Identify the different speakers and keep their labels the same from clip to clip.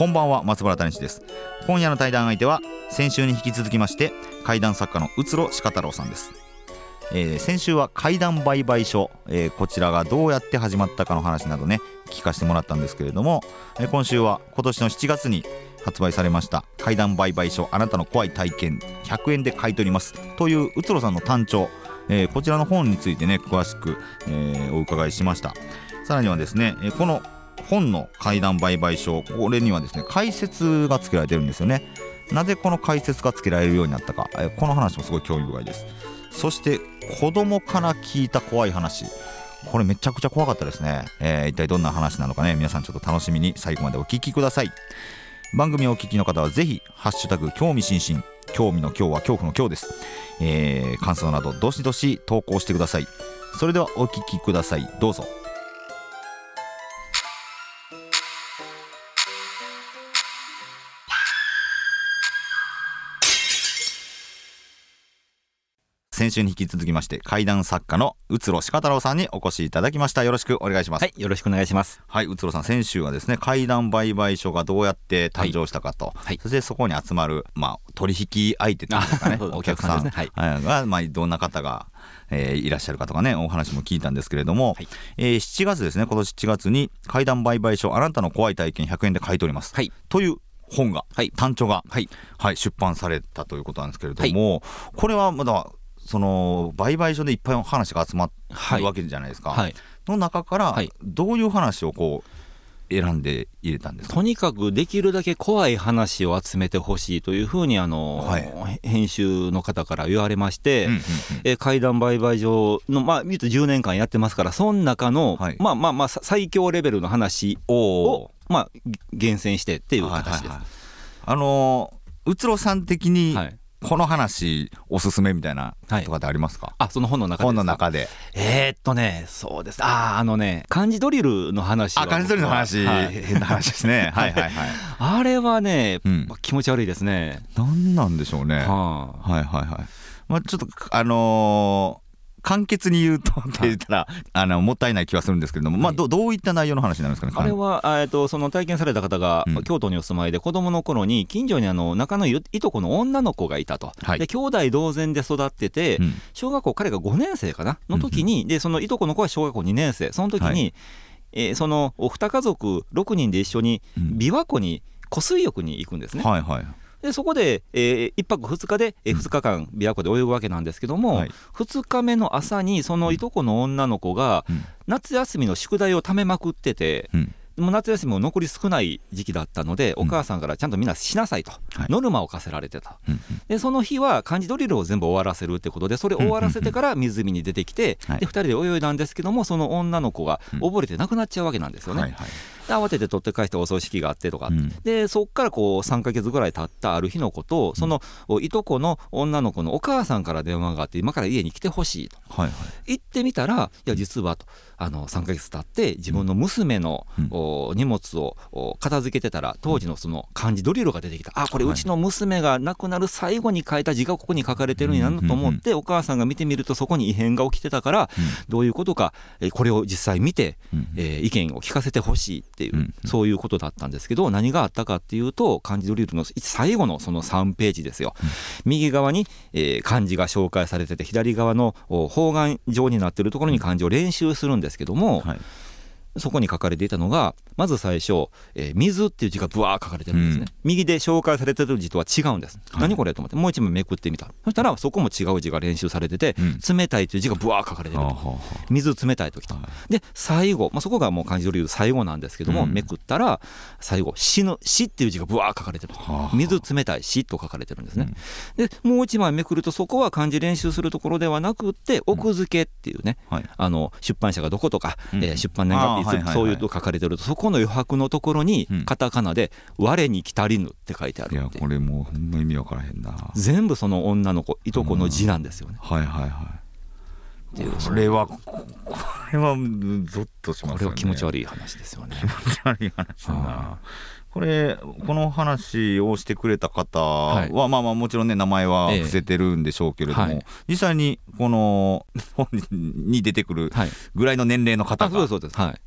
Speaker 1: こんばんは松原谷志です。今夜の対談相手は先週に引き続きまして怪談作家のうつろ鹿太郎さんです、えー先週は怪談売買所、えーこちらがどうやって始まったかの話などね聞かせてもらったんですけれども、えー今週は今年の7月に発売されました怪談売買所あなたの怖い体験100円で買い取りますといううつろさんの単調、えーこちらの本についてね詳しく、えーお伺いしました。さらにはですね、この本の怪談売買書これにはですね解説がつけられてるんですよね。なぜこの解説がつけられるようになったかえこの話もすごい興味深いです。そして子供から聞いた怖い話。これめちゃくちゃ怖かったですね、えー一体どんな話なのかね。皆さんちょっと楽しみに最後までお聞きください。番組をお聞きの方はぜひハッシュタグ興味津々。興味の今日は恐怖の今日です、えー感想などどしどし投稿してください。それではお聞きください。どうぞ。先週に引き続きまして怪談作家のうつろ鹿太郎さんにお越しいただきました。よろしくお願いします。
Speaker 2: はい、よろしくお願いします。
Speaker 1: はい、うつろさん、先週はですね、怪談売買所がどうやって誕生したかと、
Speaker 2: はい。
Speaker 1: そしてそこに集まる、まあ、取引相手というかね。
Speaker 2: あ、
Speaker 1: お客さん
Speaker 2: ね。
Speaker 1: はい。が、まあ、どんな方が、えーいらっしゃるかとかね、お話も聞いたんですけれども、
Speaker 2: はい。
Speaker 1: えー7月ですね、今年7月に、怪談売買所、あなたの怖い体験100円で買い取ります。
Speaker 2: はい、
Speaker 1: という本が、
Speaker 2: はい。
Speaker 1: 単調が、
Speaker 2: はい、
Speaker 1: はい、出版されたということなんですけれども、これはまだ、その売買所でいっぱい話が集まるわけじゃないですか。
Speaker 2: はい。
Speaker 1: の中から
Speaker 2: はい。
Speaker 1: どういう話をこう選んで入れたんですか、
Speaker 2: とにかくできるだけ怖い話を集めてほしいというふうにあの、
Speaker 1: はい。
Speaker 2: 編集の方から言われまして、
Speaker 1: うんうんうん。
Speaker 2: え怪談売買所のまあ言うと10年間やってますからその中の、
Speaker 1: はい。
Speaker 2: まあまあまあさ最強レベルの話
Speaker 1: お
Speaker 2: をまあ厳選してっていう形です。
Speaker 1: はいはいはい。あのーうつろさん的に
Speaker 2: はい
Speaker 1: この話おすすめみたいな
Speaker 2: はい。
Speaker 1: とかってありますか、
Speaker 2: あその本の中で
Speaker 1: 本の中で。
Speaker 2: えー、っとねそうです。あーあのね漢字ドリルの話は
Speaker 1: あ漢字取りの話、
Speaker 2: はい。
Speaker 1: 変な話ですね。はいはいはい。
Speaker 2: あれはね、
Speaker 1: うん。
Speaker 2: 気持ち悪いですね。
Speaker 1: 何なんでしょうね。はい
Speaker 2: はあ
Speaker 1: はいはい。まあちょっとあのー簡潔に言うとって 言ったら、あのもったいない気はするんですけれども、まあ
Speaker 2: はい
Speaker 1: どどういった内容の話なんですかね
Speaker 2: あれは、えー、とその体験された方が、
Speaker 1: うん。
Speaker 2: 京都にお住まいで子供の頃に近所にあの仲のいとこの女の子がいたと、
Speaker 1: はい。
Speaker 2: で兄弟同然で育ってて、
Speaker 1: うん。
Speaker 2: 小学校彼が5年生かなの時に、でそのいとこの子は小学校2年生。その時に、
Speaker 1: はい。
Speaker 2: えーそのお二家族6人で一緒に
Speaker 1: うん。
Speaker 2: 琵琶湖に湖水浴に行くんですね。
Speaker 1: はいはい
Speaker 2: でそこで、え1泊2日で、え
Speaker 1: うん。
Speaker 2: 2日間琵琶湖で泳ぐわけなんですけども、
Speaker 1: はい。
Speaker 2: 2日目の朝にそのいとこの女の子が
Speaker 1: うん。
Speaker 2: 夏休みの宿題を貯めまくってて、
Speaker 1: うん。
Speaker 2: もう夏休みも残り少ない時期だったので、
Speaker 1: うん。
Speaker 2: お母さんからちゃんとみんなしなさいと、
Speaker 1: はい。
Speaker 2: ノルマを課せられてた。でその日は漢字ドリルを全部終わらせるってことでそれを終わらせてから湖に出てきて、
Speaker 1: はい。
Speaker 2: で2人で泳いだんですけどもその女の子が
Speaker 1: うん。
Speaker 2: 溺れて亡くなっちゃうわけなんですよね。
Speaker 1: はいはい。
Speaker 2: で慌てて取って返してお葬式があってとか、
Speaker 1: うん。
Speaker 2: でそっからこう3ヶ月ぐらい経ったある日のことそのおいとこの女の子のお母さんから電話があって今から家に来てほしいと。
Speaker 1: はいはい。
Speaker 2: 行ってみたらいや実はとあの3ヶ月経って自分の娘の、
Speaker 1: うん。
Speaker 2: お荷物をお片付けてたら当時のその漢字ドリルが出てきた。あこれ
Speaker 1: はい。う
Speaker 2: ちの娘が亡くなる最後に書いた字がここに書かれてるんやなと思ってお母さんが見てみるとそこに異変が起きてたからどういうことかえこれを実際見て
Speaker 1: うん。
Speaker 2: えー意見を聞かせてほしいっていう、
Speaker 1: うん
Speaker 2: そういうことだったんですけど何があったかっていうと漢字ドリルの最後のその3ページですよ、右側に、えー漢字が紹介されてて左側のお方眼状になってるところに漢字を練習するんですけども、
Speaker 1: はい
Speaker 2: そこに書かれていたのがまず最初、えー水っていう字がぶわー書かれてるんですね、
Speaker 1: うん。
Speaker 2: 右で紹介されてる字とは違うんです、
Speaker 1: はい。
Speaker 2: 何これと思ってもう一枚めくってみた。そしたらそこも違う字が練習されてて、
Speaker 1: うん。
Speaker 2: 冷たいという字がぶわー書かれてる
Speaker 1: はあはあは
Speaker 2: 水冷たい時と、
Speaker 1: は
Speaker 2: で最後、まあ、そこがもう漢字ドリル最後なんですけども、
Speaker 1: うん。
Speaker 2: めくったら最後「死ぬ」「死」っていう字がぶわー書かれてる。
Speaker 1: はあ
Speaker 2: 水冷たい「死」と書かれてるんですね、でもう一枚めくるとそこは漢字練習するところではなくって奥付けっていうね、
Speaker 1: はい。
Speaker 2: あの出版社がどことか、
Speaker 1: うん。
Speaker 2: えー出版年月そういうと書かれてるとそこの余白のところに
Speaker 1: うん。
Speaker 2: カタカナで「我に来たりぬ」って書いてあ
Speaker 1: いや
Speaker 2: るいう
Speaker 1: これもうほんま意味わからへんな。は
Speaker 2: 全部その女の子いとこの字なんですよね。
Speaker 1: いはいはい。これはここれはうんゾッとしますよね。
Speaker 2: これは気持ち
Speaker 1: い
Speaker 2: 悪い話ですよね。
Speaker 1: 気持ち悪い話だな。
Speaker 2: は
Speaker 1: これこの話をしてくれた方は、
Speaker 2: はい。
Speaker 1: まあまあもちろんね名前は
Speaker 2: ええ。
Speaker 1: 伏せてるんでしょうけれども、
Speaker 2: はい。
Speaker 1: 実際にこの本に出てくる
Speaker 2: はい、
Speaker 1: ぐらいの年齢の方が、
Speaker 2: あそうですそうです。はい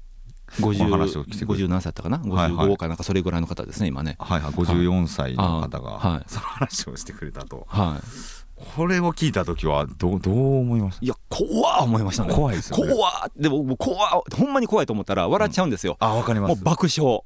Speaker 2: 50何歳だったかな？
Speaker 1: はいはい。
Speaker 2: 55かなんかそれぐらいの方ですね今ね。
Speaker 1: はいはい、54歳の方が、その話をしてくれたと。
Speaker 2: は
Speaker 1: これを聞いた時はどうどう思いまし
Speaker 2: いいや怖っ思いましたね。
Speaker 1: 怖いですよね。
Speaker 2: 怖っでも怖っほんまに怖いと思ったら笑っちゃうんですよ、
Speaker 1: たあわかります。
Speaker 2: もう爆笑。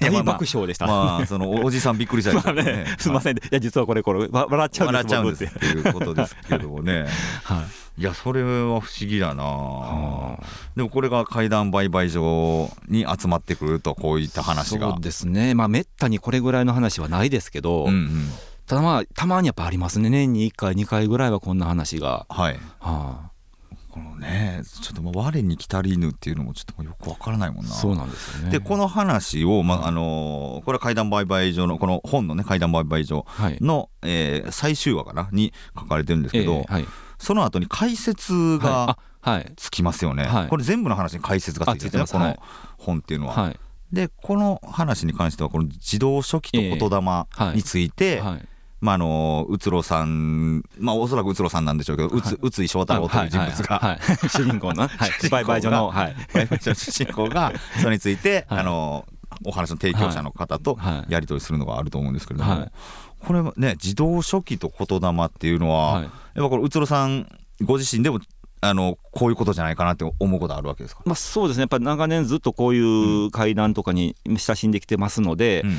Speaker 2: 大爆笑でした、
Speaker 1: まあそのおじさんびっくりした
Speaker 2: まあね、すみません、いや実はこれこれわ笑っちゃうんです
Speaker 1: 笑っちゃうんです
Speaker 2: 僕って。
Speaker 1: っていうことですけどもね。
Speaker 2: はい
Speaker 1: いやそれは不思議だな。
Speaker 2: はあ。
Speaker 1: でもこれが怪談売買所に集まってくるとこういった話が。
Speaker 2: そうですね。まあめったにこれぐらいの話はないですけど、
Speaker 1: うんうん。
Speaker 2: ただまあたまにやっぱありますね。年に1回2回ぐらいはこんな話が、
Speaker 1: はい。
Speaker 2: は
Speaker 1: このねちょっともう我に来たりぬっていうのもちょっとよくわからないもん
Speaker 2: あ、
Speaker 1: な。
Speaker 2: そうなんですよね。
Speaker 1: でこの話を、まああのーこれは怪談売買所のこの本のね怪談売買所
Speaker 2: はい。
Speaker 1: の、えー最終話かな？に書かれてるんですけど、
Speaker 2: ええはい
Speaker 1: その後に解説
Speaker 2: はい。
Speaker 1: がつきますよね、
Speaker 2: はい。
Speaker 1: これ全部の話に解説がついてるんです。ねこの本っていうのは。
Speaker 2: はい。
Speaker 1: でこの話に関してはこの自動書記と言霊
Speaker 2: はい。
Speaker 1: について、
Speaker 2: はい。
Speaker 1: まああのうつろさんまあおそらくうつろさんなんでしょうけど、うつうつい翔太郎という人物 が、
Speaker 2: 主人公の、はい、売買所の、はい。
Speaker 1: バイバイの主人公がそれについて、
Speaker 2: はい。
Speaker 1: あのお話の提供者の方と
Speaker 2: はい。
Speaker 1: やり取りするのがあると思うんですけれども、
Speaker 2: はい
Speaker 1: これはね自動書記と言霊っていうのは、
Speaker 2: はい。
Speaker 1: やっぱこれうつろさんご自身でもあのこういうことじゃないかなって思うことあるわけですか、
Speaker 2: まあ、そうですね。やっぱり長年ずっとこういう会談とかに親しんできてますので、
Speaker 1: うん。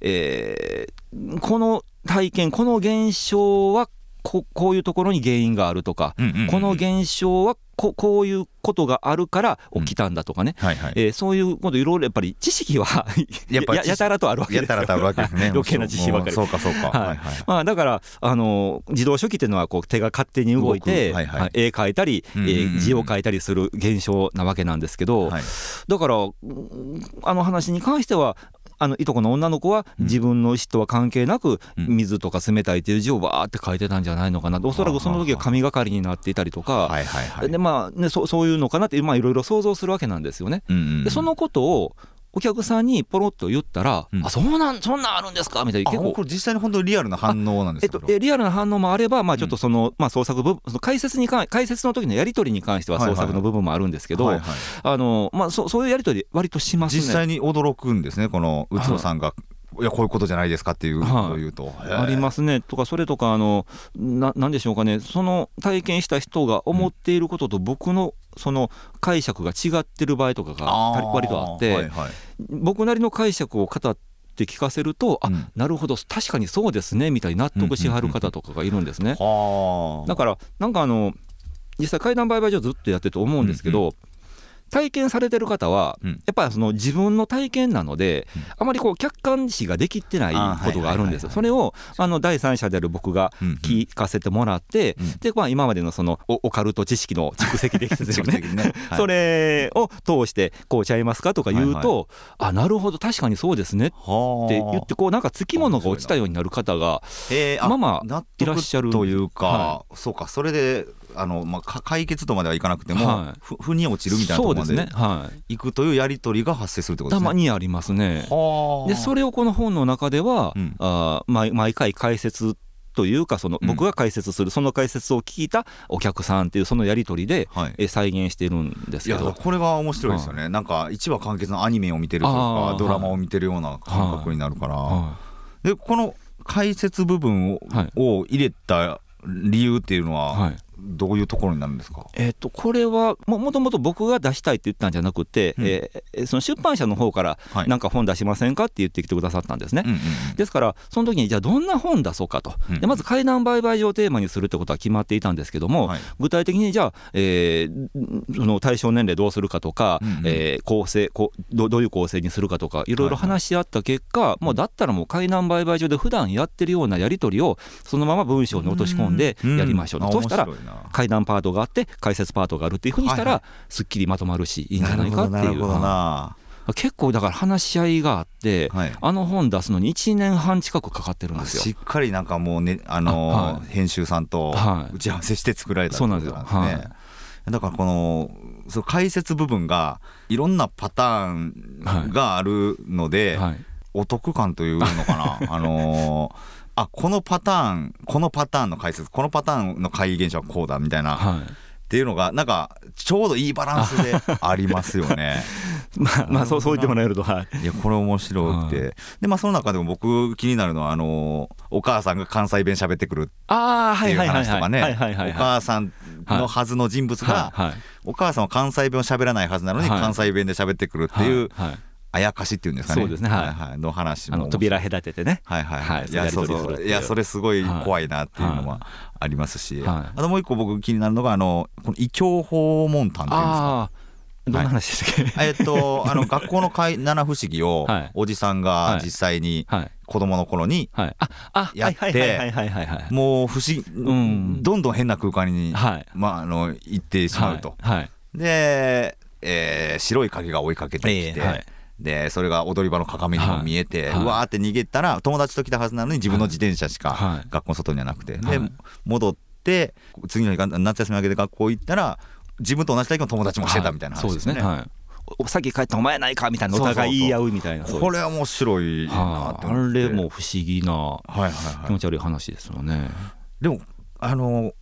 Speaker 2: えーこの体験この現象はここういうところに原因があるとか、
Speaker 1: うんうんうん。
Speaker 2: この現象はここういうことがあるから起きたんだとかね、
Speaker 1: はいはい。
Speaker 2: えーそういうこといろいろやっぱり知識は
Speaker 1: やっぱ
Speaker 2: ややたらとあるわけですよ。
Speaker 1: やったらとあるわけですね。
Speaker 2: 余計な知識ばかり。
Speaker 1: そうかそうか、
Speaker 2: はい。まあ、だから、あの自動書記っていうのはこう手が勝手に動いて
Speaker 1: はいはい。
Speaker 2: はい。絵描いたり、
Speaker 1: うんうんうん。
Speaker 2: えー字を書いたりする現象なわけなんですけど、
Speaker 1: はい。
Speaker 2: だからうんあの話に関してはあのいとこの女の子は
Speaker 1: うん。
Speaker 2: 自分の意思とは関係なく
Speaker 1: うん。
Speaker 2: 水とか冷たいっていう字をわーって書いてたんじゃないのかなおそらくその時は神がかりになっていたりとか、
Speaker 1: はいはいはい。
Speaker 2: でまあね、そそういうのかなってまあいろいろ想像するわけなんですよね。
Speaker 1: うんうんうん。
Speaker 2: でそのことをお客さんにポロッと言ったら「
Speaker 1: うん。
Speaker 2: あそうなんそんなんあるんですか?」みたいな
Speaker 1: あ
Speaker 2: 結構。
Speaker 1: これ実際に本当にリアルな反応なんですか、
Speaker 2: えっと、えリアルな反応もあれば、まあ、ちょっとその、まあ、創作部分その解説に関解説の時のやり取りに関しては創作の部分もあるんですけど、
Speaker 1: はいはい
Speaker 2: あのまあ、そそういうやり取り割としますね。
Speaker 1: 実際に驚くんですねこのうつろさんが、い、やこういうことじゃないですかっていうことを言うと、
Speaker 2: ありますね。とかそれとかあのななんでしょうかね。その体験した人が思っていることと僕のその解釈が違ってる場合とかが割とあって、
Speaker 1: はいはい。
Speaker 2: 僕なりの解釈を語って聞かせると、あ
Speaker 1: うん。
Speaker 2: なるほど確かにそうですねみたいに納得しはる方とかがいるんですね。
Speaker 1: はあ
Speaker 2: だからなんかあの実際怪談売買所ずっとやってると思うんですけど、体験されてる方は、
Speaker 1: うん。
Speaker 2: やっぱりその自分の体験なので、
Speaker 1: うん。
Speaker 2: あまりこう客観視ができてないことがあるんですそれをあの第三者である僕が聞かせてもらって、
Speaker 1: うん。
Speaker 2: でまあ、今までのそのオオカルト知識の蓄積ですよね。
Speaker 1: ね。はい。
Speaker 2: それを通してこうちゃいますかとか言うと、あなるほど確かにそうですねっ
Speaker 1: はあ。
Speaker 2: て言ってこうなんかつきものが落ちたようになる方が
Speaker 1: えー
Speaker 2: まあまあ
Speaker 1: 納
Speaker 2: いらっしゃる
Speaker 1: 得とい。うか、
Speaker 2: は
Speaker 1: そうかそれであの、まあ、か解決とまではいかなくても、
Speaker 2: はい。
Speaker 1: ふ腑に落ちるみたいなところま
Speaker 2: ではい。
Speaker 1: いくというやり取りが発生するってことで
Speaker 2: た
Speaker 1: すね。
Speaker 2: まにありますね。
Speaker 1: はあ。
Speaker 2: でそれをこの本の中では、
Speaker 1: うん。
Speaker 2: あー毎毎回解説というかその
Speaker 1: うん。
Speaker 2: 僕が解説する、その解説を聞いたお客さんっていうそのやり取りで、
Speaker 1: はい。
Speaker 2: え再現してるんですけど。
Speaker 1: いやこれが面白いですよね、なんか一話完結のアニメを見てるとか
Speaker 2: ー
Speaker 1: ドラマを見てるような感覚になるから、
Speaker 2: は
Speaker 1: でこの解説部分を,、
Speaker 2: はい。
Speaker 1: を入れた理由っていうのは、
Speaker 2: はい
Speaker 1: どういうところになるんですか？
Speaker 2: えっとこれはももともと僕が出したいって言ったんじゃなくて、
Speaker 1: うん。
Speaker 2: えーその出版社の方から
Speaker 1: はい。
Speaker 2: なんか本出しませんかって言ってきてくださったんですね。
Speaker 1: うんうん
Speaker 2: ですからその時にじゃあどんな本出そうかと、
Speaker 1: うん
Speaker 2: でまず怪談売買所をテーマにするってことは決まっていたんですけども、
Speaker 1: はい。
Speaker 2: 具体的にじゃあ、えーその対象年齢どうするかとか、
Speaker 1: うんうん。
Speaker 2: えー構成こうどどういう構成にするかとかいろいろ話し合った結果、もうだったらもう怪談売買所で普段やってるようなやり取りをそのまま文章に落とし込んでやりましょうと、
Speaker 1: ん。
Speaker 2: そうしたら
Speaker 1: 面白いな。
Speaker 2: 階段パートがあって解説パートがあるっていうふうにしたら、
Speaker 1: はいは
Speaker 2: すっきりまとまるしいいんじゃないかっていう。結構だから話し合いがあって、
Speaker 1: はい。
Speaker 2: あの本出すのに1年半近くかかってるんですよ。
Speaker 1: しっかりなんかもうねあのー
Speaker 2: あはい。
Speaker 1: 編集さんと
Speaker 2: はい。
Speaker 1: 打ち合わせして作られた
Speaker 2: そうなんですよ
Speaker 1: ってことなんですねだからこのその解説部分がいろんなパターンがあるので、
Speaker 2: はい。
Speaker 1: お得感というのかな。あのーあこのパターンこのパターンの解説このパターンの怪異現象はこうだみたいな、
Speaker 2: はい。
Speaker 1: っていうのがなんかちょうどいいバランスで ありますよね。
Speaker 2: まあ、まあそうそう言ってもらえると、はい、
Speaker 1: いやこれ面白くて、でまあその中でも僕気になるのはあのお母さんが関西弁喋ってくる
Speaker 2: ああ
Speaker 1: っていう
Speaker 2: はいはいはいはい。
Speaker 1: 話とかね
Speaker 2: はいはいはい。
Speaker 1: お母さんのはずの人物が、
Speaker 2: はい。はい。
Speaker 1: お母さんは関西弁を喋らないはずなのに
Speaker 2: はい。
Speaker 1: 関西弁で喋ってくるっていう
Speaker 2: はいはい
Speaker 1: あやかしっていうんですかね。
Speaker 2: そうですね。はい。
Speaker 1: はいの話も。
Speaker 2: 扉隔ててね。
Speaker 1: はいはい
Speaker 2: は
Speaker 1: はい。い、いやそう
Speaker 2: そう。いう。や
Speaker 1: それすごい怖いなっていうのはありますし、
Speaker 2: はい。
Speaker 1: あともう一個僕気になるのがあのこの異教訪問探っていうんですか。
Speaker 2: どんな話でしたっけ、
Speaker 1: えっと あの学校の怪七不思議を
Speaker 2: はい。
Speaker 1: おじさんが実際に
Speaker 2: はい。
Speaker 1: 子供の頃にやって
Speaker 2: はいはいはいはいはいはい
Speaker 1: もう不思議、
Speaker 2: ん。
Speaker 1: どんどん変な空間に、
Speaker 2: はい。
Speaker 1: まあ、あの行ってしまうと。で、えー白い影が追いかけてきて、
Speaker 2: ええはい
Speaker 1: でそれが踊り場の鏡にも見えて、
Speaker 2: はい。う
Speaker 1: わーって逃げたら友達と来たはずなのに自分の自転車しか
Speaker 2: はい。
Speaker 1: 学校の外にはなくて、で
Speaker 2: はい。
Speaker 1: 戻って次の日が夏休み明けで学校行ったら自分と同じ体験の友達もしてたみたいな話
Speaker 2: そうですね。はい。おさっき帰ったお前やないかみたいなお互い言い合うみたいな。
Speaker 1: これは面白いなって思って。
Speaker 2: れも不思議な気
Speaker 1: はい
Speaker 2: 持ち悪い話ですよね。
Speaker 1: でもあの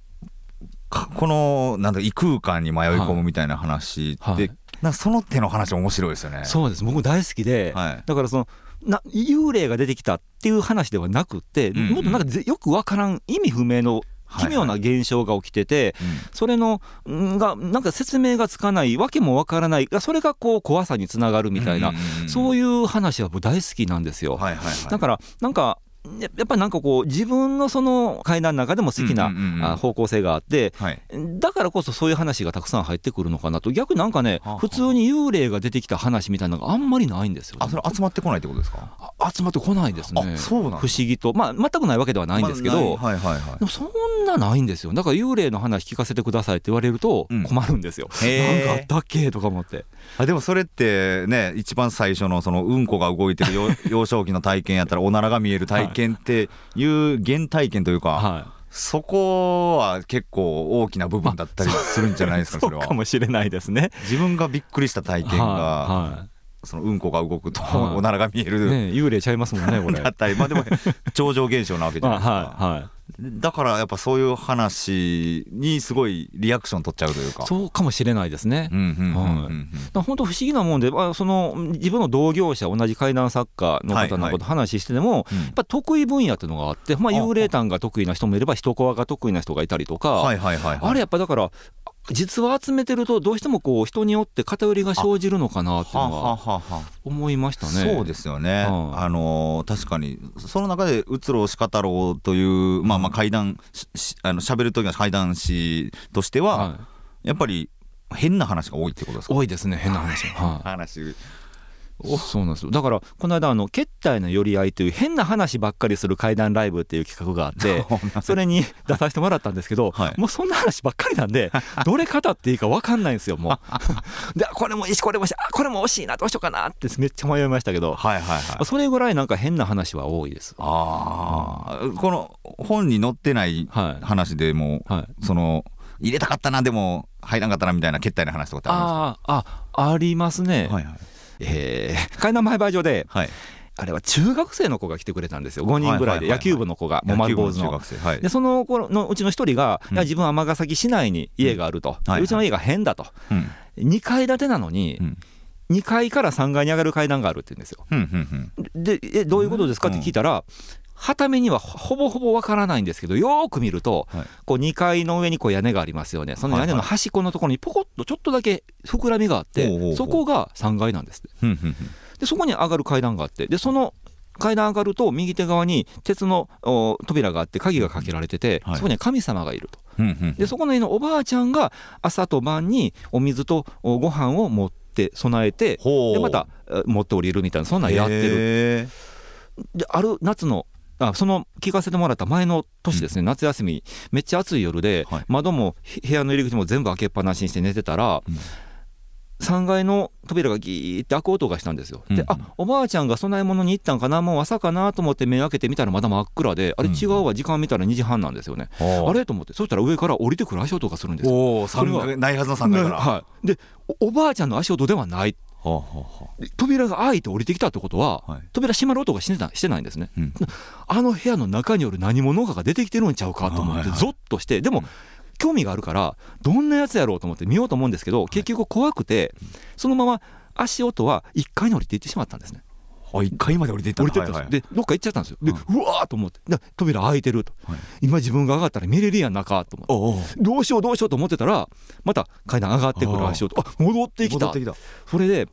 Speaker 1: かこのなんだ異空間に迷い込むみたいな話って、
Speaker 2: はい。はい
Speaker 1: なんかその手の話面白いですよね。
Speaker 2: そうです。僕大好きで、
Speaker 1: はい。
Speaker 2: だからそのな幽霊が出てきたっていう話ではなくって、
Speaker 1: うんうん。
Speaker 2: もっとなんかぜよくわからん意味不明の奇妙な現象が起きてて、
Speaker 1: うん。
Speaker 2: それのんがなんか説明がつかないわけもわからないそれがこう怖さにつながるみたいな、
Speaker 1: うんうんうん。
Speaker 2: そういう話は僕大好きなんですよ。
Speaker 1: はいはいはい、
Speaker 2: だからなんかややっぱりなんかこう自分のその階段の中でも好きな、方向性があって
Speaker 1: はい、
Speaker 2: だからこそそういう話がたくさん入ってくるのかなと。逆になんかね普通に幽霊が出てきた話みたいなのがあんまりないんですよ、
Speaker 1: あそれ集まってこないってことですか？
Speaker 2: あ集まってこないですね。不思議と。まあ全くないわけではないんですけど、
Speaker 1: まあない。はいはいはい。
Speaker 2: でもそんなないんですよ。だから幽霊の話聞かせてくださいって言われると
Speaker 1: うん。
Speaker 2: 困るんですよ、なんかあったっけとか思って。
Speaker 1: あでもそれってね一番最初のそのうんこが動いてる幼 幼少期の体験やったらおならが見える体験っていう原体験というか、
Speaker 2: は
Speaker 1: そこは結構大きな部分だったりするんじゃないですか
Speaker 2: いそ
Speaker 1: れは。
Speaker 2: かもしれないですね。
Speaker 1: 自分がびっくりした体験が、
Speaker 2: は
Speaker 1: そのうんこが動くと
Speaker 2: はい。
Speaker 1: おならが見え
Speaker 2: い、
Speaker 1: る、
Speaker 2: ね、幽霊ちゃいますもんねこれ。
Speaker 1: だったりまあでも超常現象なわけじゃ
Speaker 2: まあ
Speaker 1: ないですか、
Speaker 2: はいはい。
Speaker 1: だからやっぱそういう話にすごいリアクション取っちゃうというか。
Speaker 2: そうかもしれないですね、本当不思議なもんで、まあ、その自分の同業者同じ怪談作家の方のこと話してても、
Speaker 1: うん。
Speaker 2: やっぱ得意分野っていうのがあって、まあ、
Speaker 1: あ
Speaker 2: 幽霊譚が得意な人もいれば人コアが得意な人がいたりとか、
Speaker 1: はいはいはいはい。
Speaker 2: あれやっぱだから実は集めてるとどうしてもこう人によって偏りが生じるのかなっていう
Speaker 1: はは
Speaker 2: のは思いましたね。
Speaker 1: そうですよね、
Speaker 2: うん。
Speaker 1: あのー確かにその中でうつろしか太郎という、まあ、まあ怪談ししあの喋る時の怪談師としては、
Speaker 2: は
Speaker 1: やっぱり変な話が多いってことです
Speaker 2: い、
Speaker 1: か？
Speaker 2: 多いですね変な話、は
Speaker 1: 話。
Speaker 2: い、そうなんですよ。だからこの間あの「決体の寄り合い」という変な話ばっかりする怪談ライブっていう企画があって それに 出させてもらったんですけど、
Speaker 1: はい。
Speaker 2: もうそんな話ばっかりなんで どれ語っていいか分かんないんですよもう。でこれもいいしこれもいいしあこれも惜しいなどうしようかなってめっちゃ迷いましたけど。
Speaker 1: はいはいはい。
Speaker 2: それぐらいなんか変な話は多いです。
Speaker 1: ああこの本に載ってない
Speaker 2: はい。
Speaker 1: 話でも、
Speaker 2: はい。
Speaker 1: その入れたかったなでも入らなかったなみたいな決体の話とかってあ
Speaker 2: あーあありますね、
Speaker 1: はいはい
Speaker 2: えー、階段前売所で
Speaker 1: はい。
Speaker 2: あれは中学生の子が来てくれたんですよ。5人ぐらいで。野球部の子がもう丸坊主の。でその頃のうちの一人が、
Speaker 1: うん。
Speaker 2: 自分は尼崎市内に家があると、
Speaker 1: はい。はいう
Speaker 2: ちの家が変だと。
Speaker 1: うん。
Speaker 2: 2階建てなのに、
Speaker 1: うん。
Speaker 2: 2階から3階に上がる階段があるって言うんですよ。
Speaker 1: うんうんうん。
Speaker 2: でえどういうことですかって聞いたら、はためにはほぼほぼわからないんですけどよーく見ると、
Speaker 1: はい。
Speaker 2: こう2階の上にこう屋根がありますよね。その屋根の端っこのところにポコッとちょっとだけ膨らみがあって、
Speaker 1: ほうほうほう。
Speaker 2: そこが3階なんですでそこに上がる階段があってでその階段上がると右手側に鉄のお扉があって鍵がかけられてて、
Speaker 1: はい。
Speaker 2: そこには神様がいると。でそこの家のおばあちゃんが朝と晩にお水とおご飯を持って備えてでまたえ持って降りるみたいなそんなんやってる。
Speaker 1: へ
Speaker 2: である夏のあその聞かせてもらった前の年ですね、夏休みめっちゃ暑い夜で、
Speaker 1: はい。
Speaker 2: 窓もへ部屋の入り口も全部開けっぱなしにして寝てたら、
Speaker 1: うん。
Speaker 2: 3階の扉がギーって開く音がしたんですよ。で、
Speaker 1: うん。
Speaker 2: あおばあちゃんが供え物に行ったんかなもう朝かなと思って目開けてみたらまだ真っ暗であれ違うわ時間見たら2時半なんですよね。あれと思ってそしたら上から降りてくる足音がするんですよ。
Speaker 1: おお
Speaker 2: そ
Speaker 1: ないはずの3階から、
Speaker 2: はい、でおおばあちゃんの足音ではない
Speaker 1: はあはあは
Speaker 2: で扉が開いて降りてきたってことは、
Speaker 1: はい。
Speaker 2: 扉閉まる音がしてたしてないんですね。
Speaker 1: うん。
Speaker 2: あの部屋の中による何者かが出てきてるんちゃうかと思っ
Speaker 1: はいはい
Speaker 2: てゾッとしてでも興味があるからどんなやつやろうと思って見ようと思うんですけど結局怖くてそのまま足音は1階に降りていってしまったんですね。
Speaker 1: あ1階まで降りていった
Speaker 2: 降りてったんです。
Speaker 1: はいはい。
Speaker 2: でどっか行っちゃったんですよ。で
Speaker 1: は
Speaker 2: うわーと思って。で扉開いてると。
Speaker 1: はい。
Speaker 2: 今自分が上がったら見れるやん中と思って。どうしようどうしようと思ってたらまた階段上がってくる足音。あ戻ってきた。
Speaker 1: 戻ってきた。
Speaker 2: それで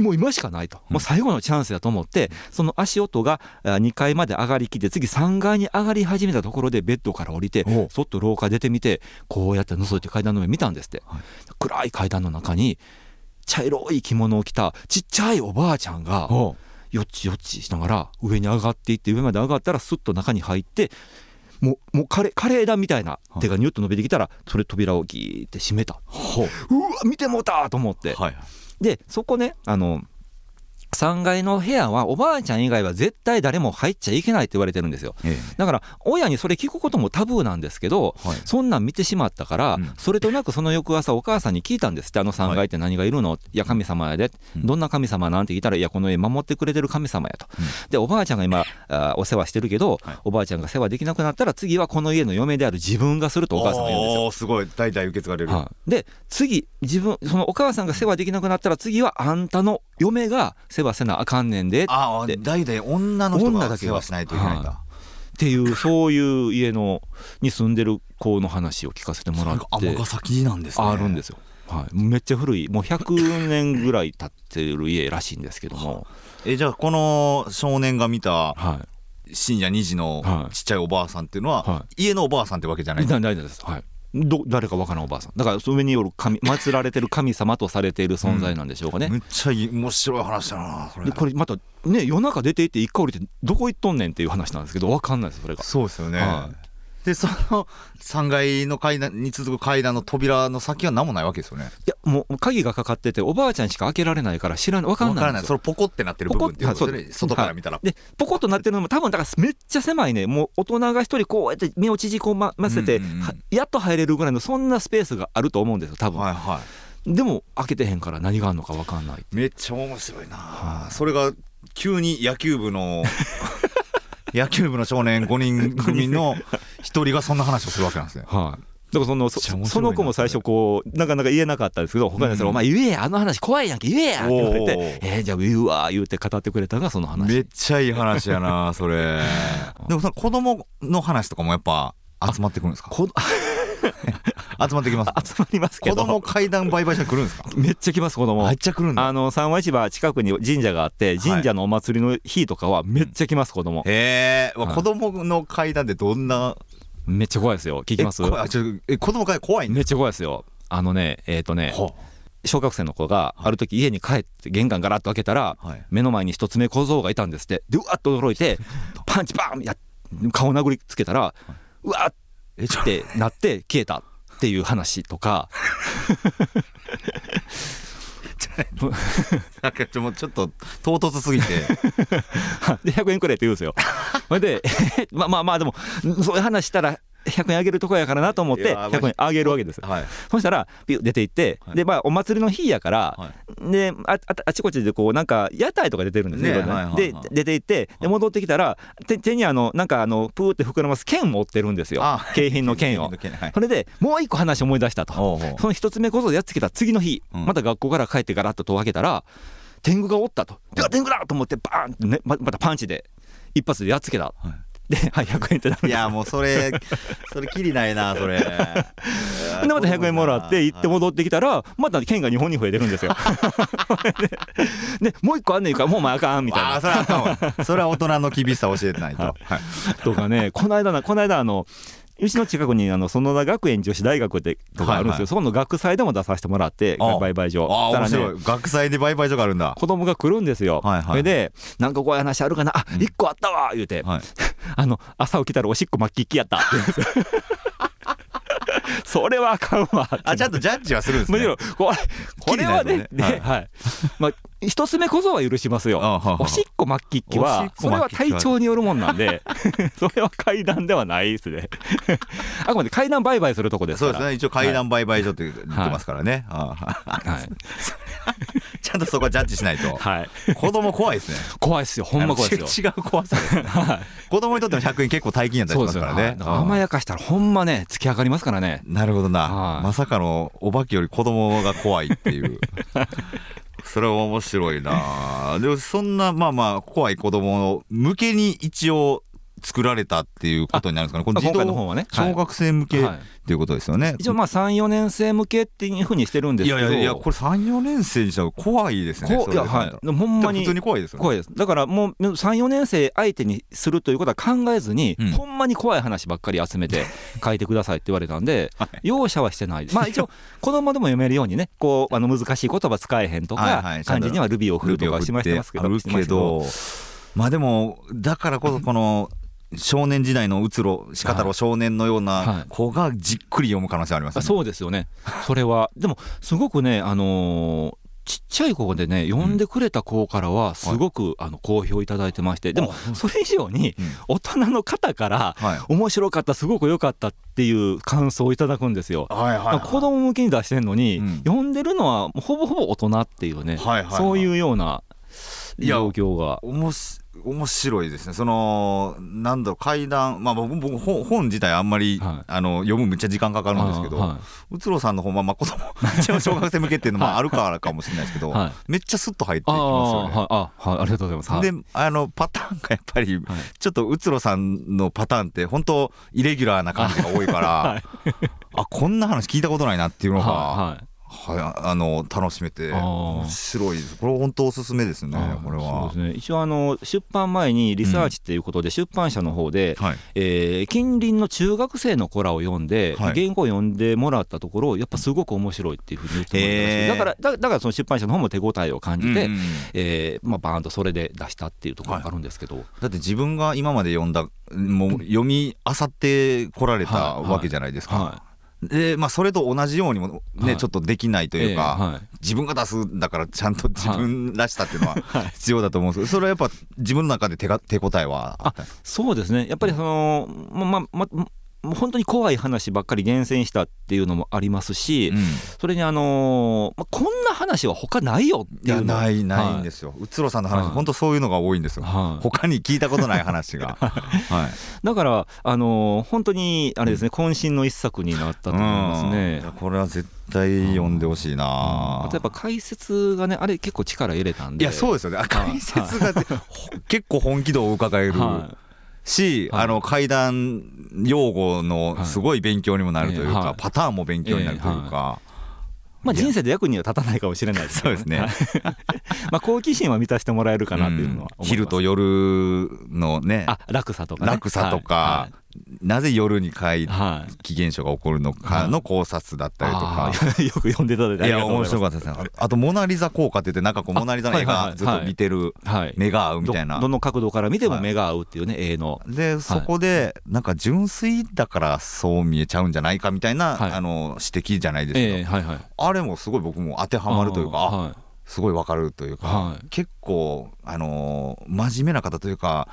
Speaker 2: もう今しかないと、もう最後のチャンスだと思ってその足音が2階まで上がりきって次3階に上がり始めたところでベッドから降りてそっと廊下出てみてこうやって覗いて階段の上見たんですって、
Speaker 1: はい。
Speaker 2: 暗い階段の中に茶色い着物を着たちっちゃいおばあちゃんが
Speaker 1: お
Speaker 2: よっちよっちしながら上に上がっていって上まで上がったらスッと中に入ってもうもうカレカレーだみたいな手がニュッと伸びてきたらそれ扉をギーって閉めた。
Speaker 1: ほう。
Speaker 2: うわ見てもうたと思って。
Speaker 1: はい。
Speaker 2: でそこねあの3階の部屋はおばあちゃん以外は絶対誰も入っちゃいけないって言われてるんですよ。
Speaker 1: え
Speaker 2: だから親にそれ聞くこともタブーなんですけど
Speaker 1: えはい。
Speaker 2: そんなん見てしまったから、
Speaker 1: うん。
Speaker 2: それとなくその翌朝お母さんに聞いたんですってあの3階って何がいるの、い、や神様やで、
Speaker 1: うん
Speaker 2: どんな神様なんて聞いたらいやこの家守ってくれてる神様やと、
Speaker 1: うん。
Speaker 2: でおばあちゃんが今あお世話してるけど、
Speaker 1: はい。
Speaker 2: おばあちゃんが世話できなくなったら次はこの家の嫁である自分がするとお母さんが言うんですよ。
Speaker 1: すごい。代々受け継がれる、
Speaker 2: はい、で次自分そのお母さんが世話できなくなったら次はあんたの嫁が世話せなあかんねんでっ
Speaker 1: ああ
Speaker 2: で
Speaker 1: 代々女の人が
Speaker 2: 女だけが。
Speaker 1: 世話しないといけないんだ、
Speaker 2: ていうそういう家のに住んでる子の話を聞かせてもらって。
Speaker 1: 尼崎なんですね。
Speaker 2: あるんですよ、はい、めっちゃ古い。もう100年ぐらい経ってる家らしいんですけども、
Speaker 1: えじゃあこの少年が見た
Speaker 2: はい、
Speaker 1: 信者2児の
Speaker 2: はい。
Speaker 1: ちっちゃいおばあさんっていうのは、
Speaker 2: は
Speaker 1: 家のおばあさんってわけじゃない
Speaker 2: 大丈夫です、はい、ど誰かわからんおばあさん。だからその上による神祀られてる神様とされている存在なんでしょうかね、
Speaker 1: めっちゃいい面白い話だなそれ。
Speaker 2: でこれまたね夜中出て行って一回降りてどこ行っとんねんっていう話なんですけど分かんないですそれが。
Speaker 1: そうですよね、
Speaker 2: は
Speaker 1: でその 3階の階段に続く階段の扉の先は何もないわけですよね。
Speaker 2: いやもう鍵がかかってておばあちゃんしか開けられないから知らない分かん
Speaker 1: わからない
Speaker 2: んですよ。
Speaker 1: そのポコってなってる部分っていうことね。外から見たら、
Speaker 2: でポコッとなってるのも多分だからめっちゃ狭いね。もう大人が一人こうやって目を縮こませて、
Speaker 1: うんうんうん。
Speaker 2: はやっと入れるぐらいのそんなスペースがあると思うんですよ多分、
Speaker 1: はいはい。
Speaker 2: でも開けてへんから何があるのか分かんない
Speaker 1: めっちゃ面白いな、
Speaker 2: はい。
Speaker 1: それが急に野球部の野球部の少年 5人。組の一人がそんな話をするわけなんですね
Speaker 2: はい。だからそのその子も最初こうなかなか言えなかったんですけど他のやつら「
Speaker 1: うん。
Speaker 2: お前言えやあの話怖いやんけ言えや」って言われて
Speaker 1: おー「
Speaker 2: えー、じゃあ言うわ」言うて語ってくれたのがその話。
Speaker 1: めっちゃいい話やなそれ。でもその子供の話とかもやっぱ集まってくるんですか？
Speaker 2: こ
Speaker 1: 集まってきます。
Speaker 2: 集まりますけど。
Speaker 1: 子供階段売買所に来るんですか？
Speaker 2: めっちゃ来ます子供。
Speaker 1: めっちゃ来るんだ。
Speaker 2: あの三和市場近くに神社があって神社のお祭りの日とかはめっちゃ来ます子供。
Speaker 1: へえ、
Speaker 2: はい。
Speaker 1: 子供の階段でどんな？
Speaker 2: めっちゃ怖いですよ。聞きます？
Speaker 1: ちょえ子供階段怖い
Speaker 2: めっちゃ怖いですよ。あのねえっ、とね小学生の子がある時家に帰って玄関ガラッと開けたら
Speaker 1: はい。
Speaker 2: 目の前に一つ目小僧がいたんですって。でうわっと驚いて パンチバーンや顔殴りつけたらうわっ
Speaker 1: えちょ
Speaker 2: ってなって消えたっていう話とか。
Speaker 1: なんかちょっと唐突すぎて。
Speaker 2: で100円くれって言うんですよ。それでまあまあまあでもそういう話したら100円あげるとこやからなと思って
Speaker 1: いや
Speaker 2: 100円あげるわけです。
Speaker 1: はい。
Speaker 2: そしたらピュッ出て行って、
Speaker 1: はい。
Speaker 2: でまあお祭りの日やから、
Speaker 1: は
Speaker 2: であああちこちでこうなんか屋台とか出てるんですよ、
Speaker 1: ね
Speaker 2: ね
Speaker 1: はいはいはい。
Speaker 2: で出て行ってで戻ってきたら手手にあのなんかあのプーって膨らます剣持ってるんですよ。
Speaker 1: あ
Speaker 2: 景品の剣を。
Speaker 1: はい。
Speaker 2: それでもう一個話思い出したと。その一つ目こそやっつけた次の日、
Speaker 1: うん。
Speaker 2: また学校から帰ってガラッと戸を開けたら天狗がおったと「では天狗だ!」と思ってバーンって、ね、ままたパンチで一発でやっつけた、で、はい、100円ってなるんです
Speaker 1: いやもうそれそれきりないなそれ。
Speaker 2: でまた100円もらって行って戻ってきたらまた剣が日本に増えてるんですよ。ででもう一個あんねんからもうお前あかんみたいな。
Speaker 1: ああそれはあかんわ。それは大人の厳しさ教えてないと、
Speaker 2: は
Speaker 1: はい。
Speaker 2: とかねこの間なこの間あのうちの近くにあの園田学園女子大学ってとかあるんですよ、
Speaker 1: はいはい。
Speaker 2: そこの学祭でも出させてもらって
Speaker 1: あ
Speaker 2: 売買所
Speaker 1: ああ
Speaker 2: ね
Speaker 1: 学祭で売買所があるんだ。
Speaker 2: 子供が来るんですよ、
Speaker 1: はいはい。
Speaker 2: それで「なんか怖い話あるかな？あ一個あったわ」言うて、
Speaker 1: はい。
Speaker 2: あの朝起きたらおしっこ巻きっきやったって それはあかんわ。
Speaker 1: あちゃんとジャッジはするんですね。
Speaker 2: むしろこれこれはね
Speaker 1: ね
Speaker 2: ねはい。まあ一つ目こそは許しますよ。おしっこ巻きっき
Speaker 1: おし
Speaker 2: は。それは体調によるもんなんで。それは階段ではないですね。あくまで階段売買するとこですから。
Speaker 1: そうですね。一応階段売買所って言ってますからね、ああ
Speaker 2: はい、
Speaker 1: ちゃんとそこはジャッジしないと。
Speaker 2: はい、
Speaker 1: 子供怖いですね。
Speaker 2: 怖いですよ。ほんま怖いですよ。
Speaker 1: 違う怖さで。すね
Speaker 2: はい。
Speaker 1: 子供にとっての100円結構大金やったりしますからね。
Speaker 2: はい甘やかしたらほんまね突き上がりますからね。
Speaker 1: なるほどな、
Speaker 2: はい。
Speaker 1: まさかのお化けより子供が怖いっていう。それは面白いな。でもそんなまあまあ怖い子供向けに一応作られたっていうことになるんですかね。この児
Speaker 2: 今回の
Speaker 1: 童
Speaker 2: 本はね。はい。
Speaker 1: 小学生向けっ
Speaker 2: はい。
Speaker 1: ていうことですよね、
Speaker 2: 一応まあ34年生向けっていうふうにしてるんです
Speaker 1: い
Speaker 2: けど。
Speaker 1: やいやいやこれ34年生にしたら怖いですね
Speaker 2: いやはい。ほんまに
Speaker 1: 普通に怖いですよね。
Speaker 2: 怖いです。だからもう34年生相手にするということは考えずに、
Speaker 1: うん。
Speaker 2: ほんまに怖い話ばっかり集めて 書いてくださいって言われたんで、容赦はしてないです。まあ一応子供でも読めるようにねこうあの難しい言葉使えへんとか、
Speaker 1: はいはい。
Speaker 2: 漢字にはルビーを振るとかしましてますけど。
Speaker 1: あるけど。まあでもだからこそこの少年時代のうつろ鹿太郎少年のよう
Speaker 2: は
Speaker 1: ない。子がじっくり読む可能性あります
Speaker 2: あ
Speaker 1: よね。
Speaker 2: そうですよね。それは。でもすごくねあのーちっちゃい子でね読んでくれた子からはすごく、あの好評いただいてまして。でもそれ以上に
Speaker 1: うん。
Speaker 2: 大人の方から
Speaker 1: はい。
Speaker 2: 面白かったすごく良かったっていう感想をいただくんですよ。
Speaker 1: はいはい
Speaker 2: 子供向けに出してんのに、
Speaker 1: うん。
Speaker 2: 読んでるのはほぼほぼ大人っていうね、
Speaker 1: はいはいはい
Speaker 2: そういうような状況が。
Speaker 1: おもし面白いですね。そのなんだろう怪談まあ僕僕本本自体あんまり、
Speaker 2: はい。
Speaker 1: あの読むめっちゃ時間かかるんですけど、うつろさんの本はまあ子供小学生向けっていうのもあるからかもしれないですけど、
Speaker 2: はい。
Speaker 1: めっちゃスッと入っていき
Speaker 2: あ
Speaker 1: ますよね。
Speaker 2: はい。あはい。ありがとうございます。はい。
Speaker 1: であのパターンがやっぱり
Speaker 2: はい。
Speaker 1: ちょっとうつろさんのパターンって本当イレギュラーな感じが多いから、
Speaker 2: はい。
Speaker 1: あこんな話聞いたことないなっていうのが、
Speaker 2: はい
Speaker 1: はいあの楽しめて面白いです。これ本当おすすめですね
Speaker 2: あ
Speaker 1: これは。
Speaker 2: そうですね、一応あの出版前にリサーチっていうことで出版社の方で、
Speaker 1: はい。
Speaker 2: えー近隣の中学生の子らを読んで、
Speaker 1: はい。
Speaker 2: 原稿を読んでもらったところやっぱすごく面白いっていうふうに言ってもらってまだからだだからその出版社の方も手応えを感じて、
Speaker 1: うんうん
Speaker 2: えーまあ、バーンとそれで出したっていうところがあるんですけど、
Speaker 1: だって自分が今まで読んだもう読み漁ってこられた
Speaker 2: はい。
Speaker 1: わけじゃないですか。
Speaker 2: は
Speaker 1: でまあそれと同じようにもね、
Speaker 2: はい。
Speaker 1: ちょっとできないと
Speaker 2: い
Speaker 1: いうか、
Speaker 2: えーはい。
Speaker 1: 自分が出すんだからちゃんと自分らしさっていうのは
Speaker 2: はい。
Speaker 1: 必要だと思うんですけどそれはやっぱ自分の中で手が手応えはあ
Speaker 2: そうですね。やっぱりその、まままもう本当に怖い話ばっかり厳選したっていうのもありますし、
Speaker 1: うん。
Speaker 2: それにあのーまあ、こんな話は他ないよって
Speaker 1: いや
Speaker 2: いうの
Speaker 1: ないないん
Speaker 2: す、
Speaker 1: ですよ、うつろさんの話、
Speaker 2: はい。
Speaker 1: 本当そういうのが多いんですよ、
Speaker 2: はい。
Speaker 1: 他に聞いたことない話が。はい。
Speaker 2: だから、あのー本当にあれですね、渾身の一作になったと思います
Speaker 1: うん。い
Speaker 2: ね
Speaker 1: や。これは絶対読んでほしいな、
Speaker 2: あとやっぱ解説がね、あれ結構力入れたんで。
Speaker 1: いやそうですよね。あ解説がほ 結構本気度を伺える
Speaker 2: は
Speaker 1: し、
Speaker 2: はい。
Speaker 1: あの階段用語のすごい勉強にもなるというか、
Speaker 2: はい。
Speaker 1: パターンも勉強になるというか、
Speaker 2: まあ、人生で役には立たないかもしれないですけど
Speaker 1: そうですね。
Speaker 2: は いまあ好奇心は満たしてもらえるかなっていうのは思います、
Speaker 1: 昼と夜のね
Speaker 2: あ落差とかね。
Speaker 1: 落差とか、
Speaker 2: は
Speaker 1: なぜ夜に怪奇現象が起こるのかの考察だったりとか。
Speaker 2: よく読んでいただい
Speaker 1: や面白かったです。ねああと「モナ・リザ効果」って言ってなんかこうモナ・リザの絵がずっと見てる
Speaker 2: はい。
Speaker 1: 目が合うみたいな。
Speaker 2: どどの角度から見ても目が合うっていうね、絵の。
Speaker 1: でそこでなんか純粋だからそう見えちゃうんじゃないかみたいな、
Speaker 2: はい。
Speaker 1: あの指摘じゃないですけど、
Speaker 2: ええはいはい。
Speaker 1: あれもすごい僕も当てはまるというかすごいわかるというか、
Speaker 2: はい。
Speaker 1: 結構あのー真面目な方というか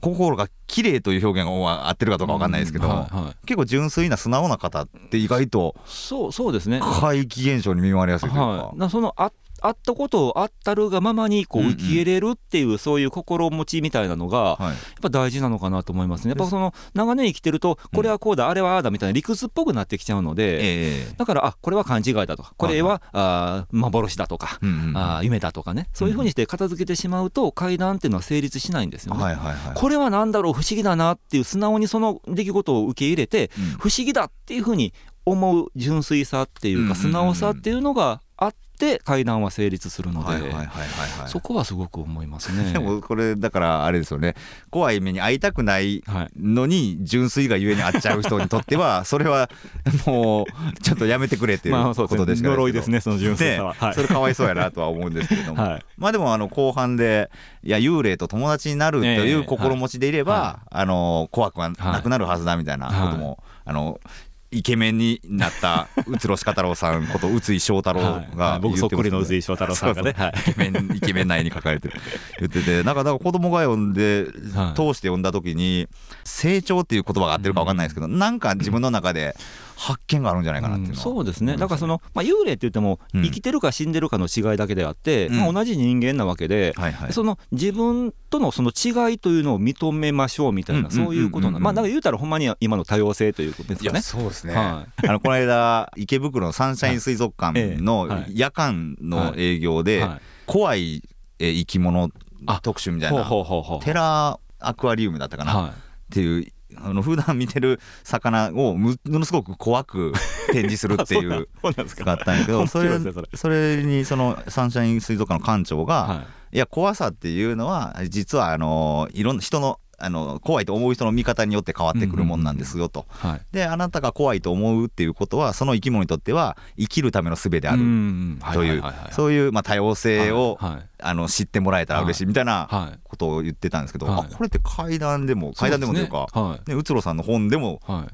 Speaker 1: 心が綺麗という表現が合ってるかどうかわかんないですけど、
Speaker 2: うんはいはい。
Speaker 1: 結構純粋な素直な方って意外と
Speaker 2: そうそうですね。
Speaker 1: 怪奇現象に見舞われやすいというか、
Speaker 2: はい、そのああったことをあったるがままにこう受け入れるっていう、そういう心持ちみたいなのが、やっ
Speaker 1: はい
Speaker 2: ぱ大事なのかなと思いますね。やっぱその長年生きてるとこれはこうだ、あれはああだみたいな理屈っぽくなってきちゃうので、
Speaker 1: ええ
Speaker 2: だからあこれは勘違いだとかこれは、あー幻だとか、
Speaker 1: うんうんうん。
Speaker 2: あー夢だとかね。そういうふうにして片付けてしまうと階段っていうのは成立しないんですよね。
Speaker 1: はいはいはい。
Speaker 2: これは何だろう不思議だなっていう素直にその出来事を受け入れて、
Speaker 1: うん。
Speaker 2: 不思議だっていうふうに思う純粋さっていうか素直さっていうのがあっって階段は成立するのでそこはすごく思いますね。
Speaker 1: でもこれだからあれですよね。怖い目に遭いたくない
Speaker 2: はい
Speaker 1: のに純粋がゆえに会っちゃう人にとっては それはもうちょっとやめてくれっていうことでしかない
Speaker 2: 呪いですねその純粋
Speaker 1: ね
Speaker 2: さは。はい。
Speaker 1: それかわいそうやなとは思うんですけれども、
Speaker 2: はい。
Speaker 1: まあでもあの後半でいや幽霊と友達になると
Speaker 2: え
Speaker 1: いう
Speaker 2: え
Speaker 1: 心持ちでいれば、
Speaker 2: は
Speaker 1: あの怖くはなくなるはずだみたいなことも、あのイケメンになった宇津呂鹿太郎さんこと宇津井翔太郎
Speaker 2: はい。はい。
Speaker 1: が
Speaker 2: 僕そっくりの宇津
Speaker 1: 井
Speaker 2: 井翔太郎さんがね。はい
Speaker 1: イケメンイケメン内に書かれてる言っててなんかだから子供が読んで、
Speaker 2: はい。
Speaker 1: 通して読んだ時に成長っていう言葉が合ってるか分かんないですけど、なんか自分の中で発見があるんじゃないかなっていうのは、
Speaker 2: そうですね。だからその、まあ、幽霊って言っても
Speaker 1: うん。
Speaker 2: 生きてるか死んでるかの違いだけであって、
Speaker 1: うん。
Speaker 2: まあ、同じ人間なわけで、
Speaker 1: はいはい。
Speaker 2: その自分とのその違いというのを認めましょうみたいな、
Speaker 1: うん
Speaker 2: そういうことなまあだから言うたらほんまに今の多様性ということですかね。
Speaker 1: そうですね、
Speaker 2: は
Speaker 1: あのこの間池袋のサンシャイン水族館の夜間の営業で
Speaker 2: はい。
Speaker 1: 怖いえ生き物
Speaker 2: あ
Speaker 1: 特集みたいな
Speaker 2: ほうほうほう
Speaker 1: テラアクアリウムだったかな。っ
Speaker 2: は
Speaker 1: ていうあの普段見てる魚をむものすごく怖く展示するっていう があったんやけど
Speaker 2: 面
Speaker 1: それ
Speaker 2: それ。
Speaker 1: にそのサンシャイン水族館の館長が
Speaker 2: はい
Speaker 1: や怖さっていうのは実はあのいろんな人のあの怖いと思う人の見方によって変わってくるもんなんですよと。
Speaker 2: いはい。
Speaker 1: であなたが怖いと思うっていうことはその生き物にとっては生きるための術であ
Speaker 2: う
Speaker 1: る
Speaker 2: ん
Speaker 1: というそういうまあ多様性を
Speaker 2: はい。はい。
Speaker 1: あの知ってもらえたら嬉しいみたいな
Speaker 2: はい
Speaker 1: ことを言ってたんですけど
Speaker 2: はい。
Speaker 1: あこれって階段でも階段でもというか
Speaker 2: そうね
Speaker 1: ねうつろさんの本でも
Speaker 2: はいは